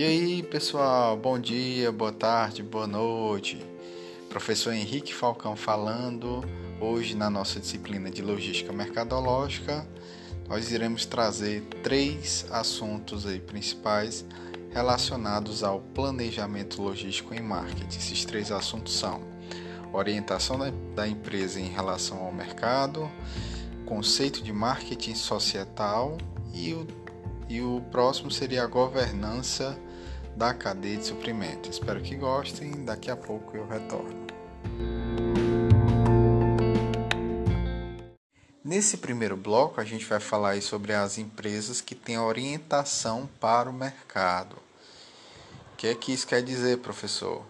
E aí, pessoal, bom dia, boa tarde, boa noite. Professor Henrique Falcão falando. Hoje, na nossa disciplina de logística mercadológica, nós iremos trazer três assuntos aí principais relacionados ao planejamento logístico em marketing. Esses três assuntos são orientação da empresa em relação ao mercado, conceito de marketing societal e o, e o próximo seria a governança da cadeia de suprimento. Espero que gostem, daqui a pouco eu retorno. Nesse primeiro bloco, a gente vai falar sobre as empresas que têm orientação para o mercado. O que é que isso quer dizer, professor?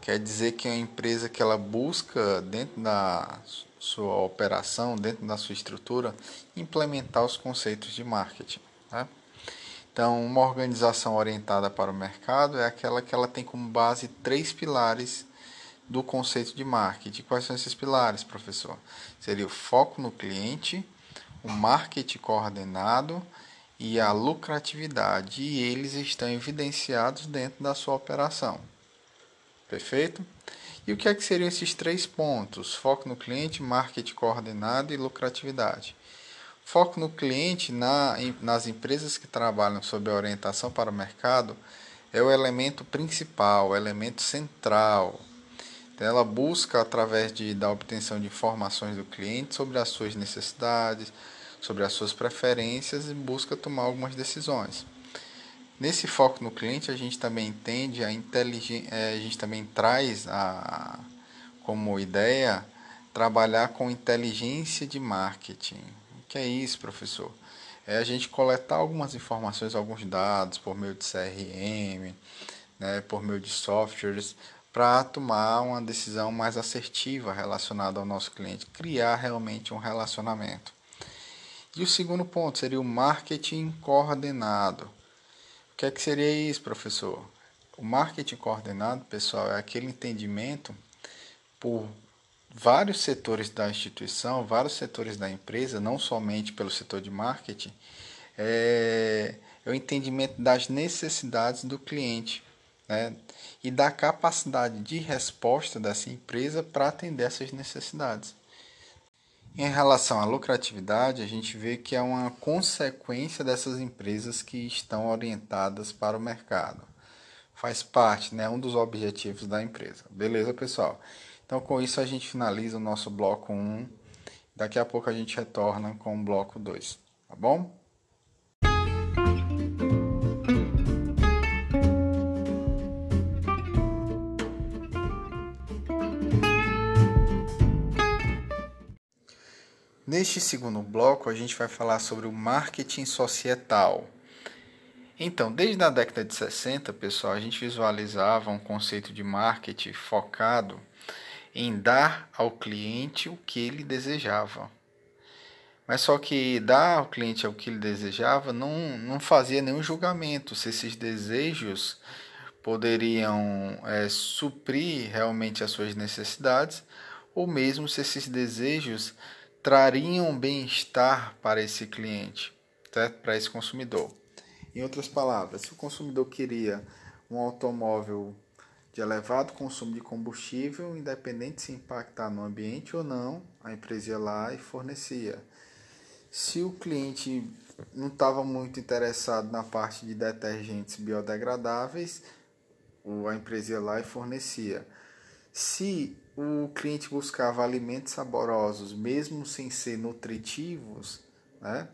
Quer dizer que é uma empresa que ela busca, dentro da sua operação, dentro da sua estrutura, implementar os conceitos de marketing. Né? Então, uma organização orientada para o mercado é aquela que ela tem como base três pilares do conceito de marketing. Quais são esses pilares, professor? Seria o foco no cliente, o marketing coordenado e a lucratividade, e eles estão evidenciados dentro da sua operação. Perfeito? E o que é que seriam esses três pontos? Foco no cliente, marketing coordenado e lucratividade. Foco no cliente na, nas empresas que trabalham sob orientação para o mercado é o elemento principal, o elemento central ela busca, através de, da obtenção de informações do cliente sobre as suas necessidades, sobre as suas preferências e busca tomar algumas decisões. Nesse foco no cliente, a gente também entende a inteligência, é, a gente também traz a, como ideia trabalhar com inteligência de marketing. Que é isso, professor? É a gente coletar algumas informações, alguns dados por meio de CRM, né, por meio de softwares, para tomar uma decisão mais assertiva relacionada ao nosso cliente, criar realmente um relacionamento. E o segundo ponto seria o marketing coordenado. O que é que seria isso, professor? O marketing coordenado, pessoal, é aquele entendimento por vários setores da instituição, vários setores da empresa, não somente pelo setor de marketing, é, é o entendimento das necessidades do cliente né, e da capacidade de resposta dessa empresa para atender essas necessidades. Em relação à lucratividade, a gente vê que é uma consequência dessas empresas que estão orientadas para o mercado. Faz parte, né, um dos objetivos da empresa. Beleza, pessoal? Então, com isso, a gente finaliza o nosso bloco 1. Daqui a pouco a gente retorna com o bloco 2. Tá bom? Neste segundo bloco, a gente vai falar sobre o marketing societal. Então, desde a década de 60, pessoal, a gente visualizava um conceito de marketing focado em dar ao cliente o que ele desejava. Mas só que dar ao cliente o que ele desejava não, não fazia nenhum julgamento se esses desejos poderiam é, suprir realmente as suas necessidades ou mesmo se esses desejos trariam bem-estar para esse cliente, certo? para esse consumidor. Em outras palavras, se o consumidor queria um automóvel de elevado consumo de combustível, independente se impactar no ambiente ou não, a empresa ia lá e fornecia. Se o cliente não estava muito interessado na parte de detergentes biodegradáveis, a empresa ia lá e fornecia. Se o cliente buscava alimentos saborosos, mesmo sem ser nutritivos, né?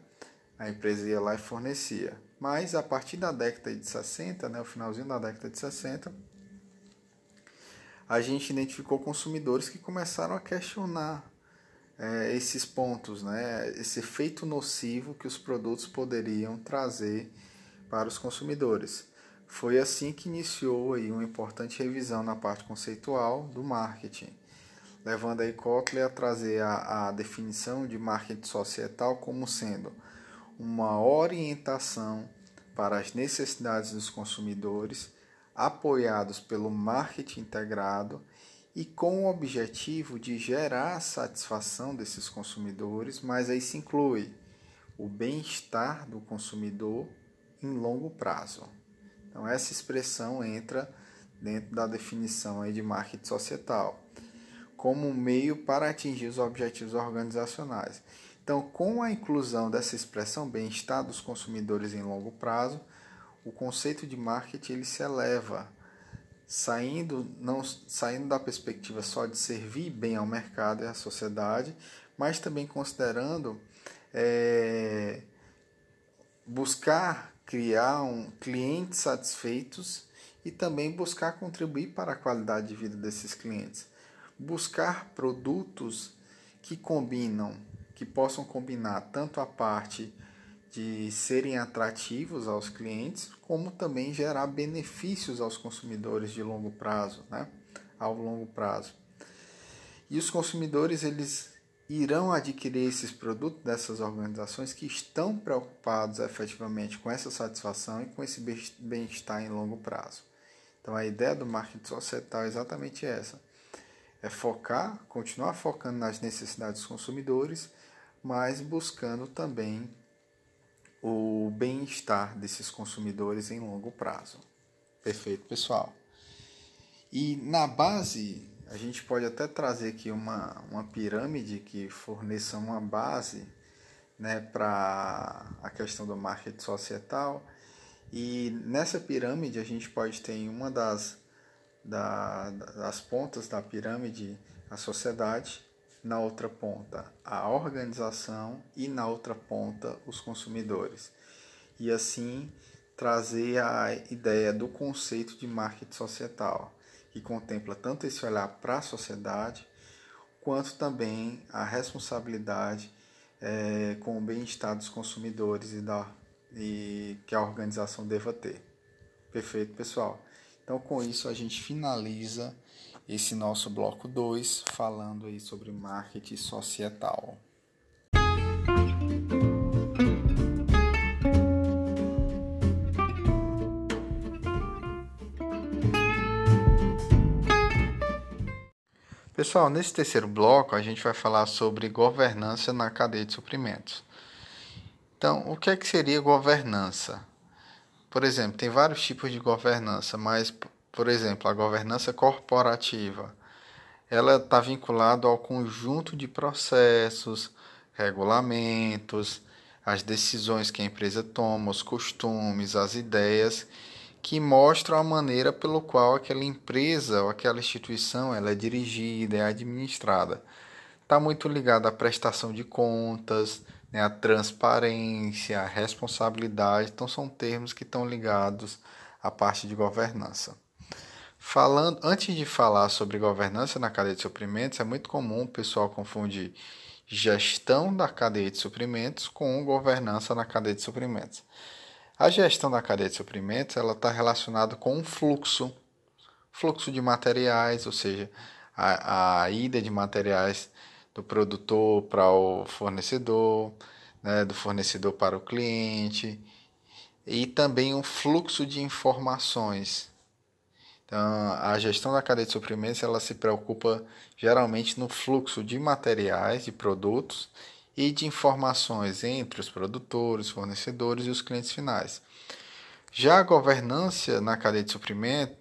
a empresa ia lá e fornecia. Mas a partir da década de 60, né, o finalzinho da década de 60, a gente identificou consumidores que começaram a questionar é, esses pontos, né, esse efeito nocivo que os produtos poderiam trazer para os consumidores. Foi assim que iniciou aí uma importante revisão na parte conceitual do marketing, levando aí Kotler a trazer a, a definição de marketing societal como sendo uma orientação para as necessidades dos consumidores, apoiados pelo marketing integrado e com o objetivo de gerar a satisfação desses consumidores, mas aí se inclui o bem-estar do consumidor em longo prazo. Então essa expressão entra dentro da definição aí de marketing societal como um meio para atingir os objetivos organizacionais. Então, com a inclusão dessa expressão bem-estar dos consumidores em longo prazo, o conceito de marketing ele se eleva, saindo, não, saindo da perspectiva só de servir bem ao mercado e à sociedade, mas também considerando é, buscar criar um, clientes satisfeitos e também buscar contribuir para a qualidade de vida desses clientes. Buscar produtos que combinam que possam combinar tanto a parte de serem atrativos aos clientes, como também gerar benefícios aos consumidores de longo prazo, né? ao longo prazo. E os consumidores eles irão adquirir esses produtos dessas organizações que estão preocupados efetivamente com essa satisfação e com esse bem-estar em longo prazo. Então a ideia do marketing societal é exatamente essa: é focar, continuar focando nas necessidades dos consumidores mas buscando também o bem-estar desses consumidores em longo prazo. Perfeito, pessoal. E na base, a gente pode até trazer aqui uma, uma pirâmide que forneça uma base né, para a questão do marketing societal. E nessa pirâmide, a gente pode ter em uma das, da, das pontas da pirâmide a sociedade, na outra ponta a organização e na outra ponta os consumidores. E assim trazer a ideia do conceito de marketing societal, que contempla tanto esse olhar para a sociedade, quanto também a responsabilidade é, com o bem-estar dos consumidores e, da, e que a organização deva ter. Perfeito, pessoal? Então, com isso, a gente finaliza esse nosso bloco 2, falando aí sobre marketing societal. Pessoal, nesse terceiro bloco a gente vai falar sobre governança na cadeia de suprimentos. Então, o que é que seria governança? Por exemplo, tem vários tipos de governança, mas por exemplo, a governança corporativa, ela está vinculada ao conjunto de processos, regulamentos, as decisões que a empresa toma, os costumes, as ideias que mostram a maneira pelo qual aquela empresa ou aquela instituição ela é dirigida, é administrada. Está muito ligada à prestação de contas, né, à transparência, à responsabilidade. Então, são termos que estão ligados à parte de governança. Falando, antes de falar sobre governança na cadeia de suprimentos, é muito comum o pessoal confundir gestão da cadeia de suprimentos com governança na cadeia de suprimentos. A gestão da cadeia de suprimentos ela está relacionada com um fluxo, fluxo de materiais, ou seja, a, a ida de materiais do produtor para o fornecedor, né, do fornecedor para o cliente, e também um fluxo de informações então, a gestão da cadeia de suprimentos ela se preocupa geralmente no fluxo de materiais, de produtos e de informações entre os produtores, fornecedores e os clientes finais. Já a governança na cadeia de suprimento,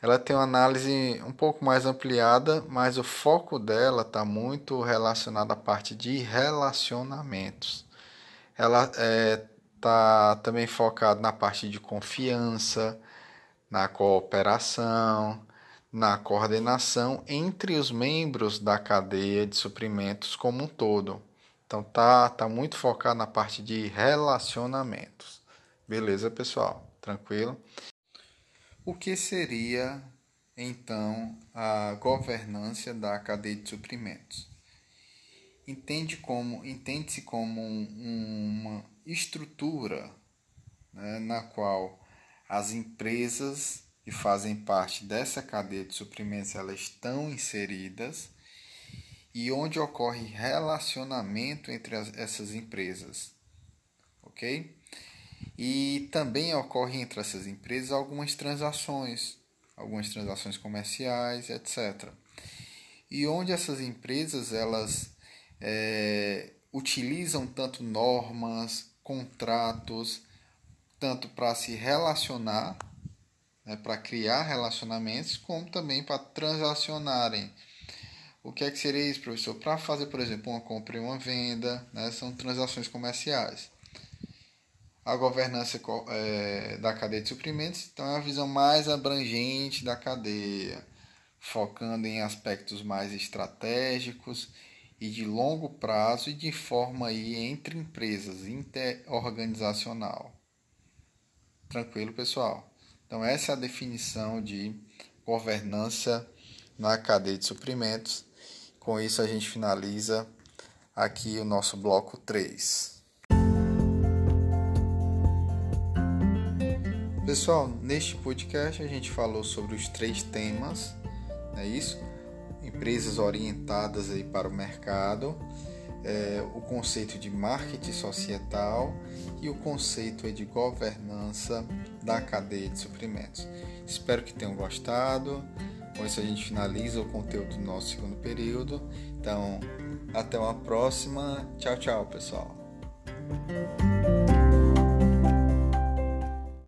ela tem uma análise um pouco mais ampliada, mas o foco dela está muito relacionado à parte de relacionamentos. Ela está é, tá também focada na parte de confiança, na cooperação, na coordenação entre os membros da cadeia de suprimentos como um todo. Então tá, tá muito focado na parte de relacionamentos. Beleza, pessoal? Tranquilo? O que seria então a governança da cadeia de suprimentos? Entende como entende-se como um, uma estrutura né, na qual as empresas que fazem parte dessa cadeia de suprimentos elas estão inseridas e onde ocorre relacionamento entre as, essas empresas, ok? E também ocorre entre essas empresas algumas transações, algumas transações comerciais, etc. E onde essas empresas elas é, utilizam tanto normas, contratos, tanto para se relacionar né, para criar relacionamentos, como também para transacionarem. O que é que seria isso, professor? Para fazer, por exemplo, uma compra e uma venda, né, são transações comerciais. A governança é, da cadeia de suprimentos, então é a visão mais abrangente da cadeia, focando em aspectos mais estratégicos e de longo prazo e de forma aí entre empresas, interorganizacional. Tranquilo, pessoal? Então, essa é a definição de governança na cadeia de suprimentos. Com isso, a gente finaliza aqui o nosso bloco 3. Pessoal, neste podcast a gente falou sobre os três temas, é isso? Empresas orientadas aí para o mercado, é, o conceito de marketing societal e o conceito de governança da cadeia de suprimentos. Espero que tenham gostado. Com isso a gente finaliza o conteúdo do nosso segundo período. Então, até uma próxima. Tchau, tchau, pessoal.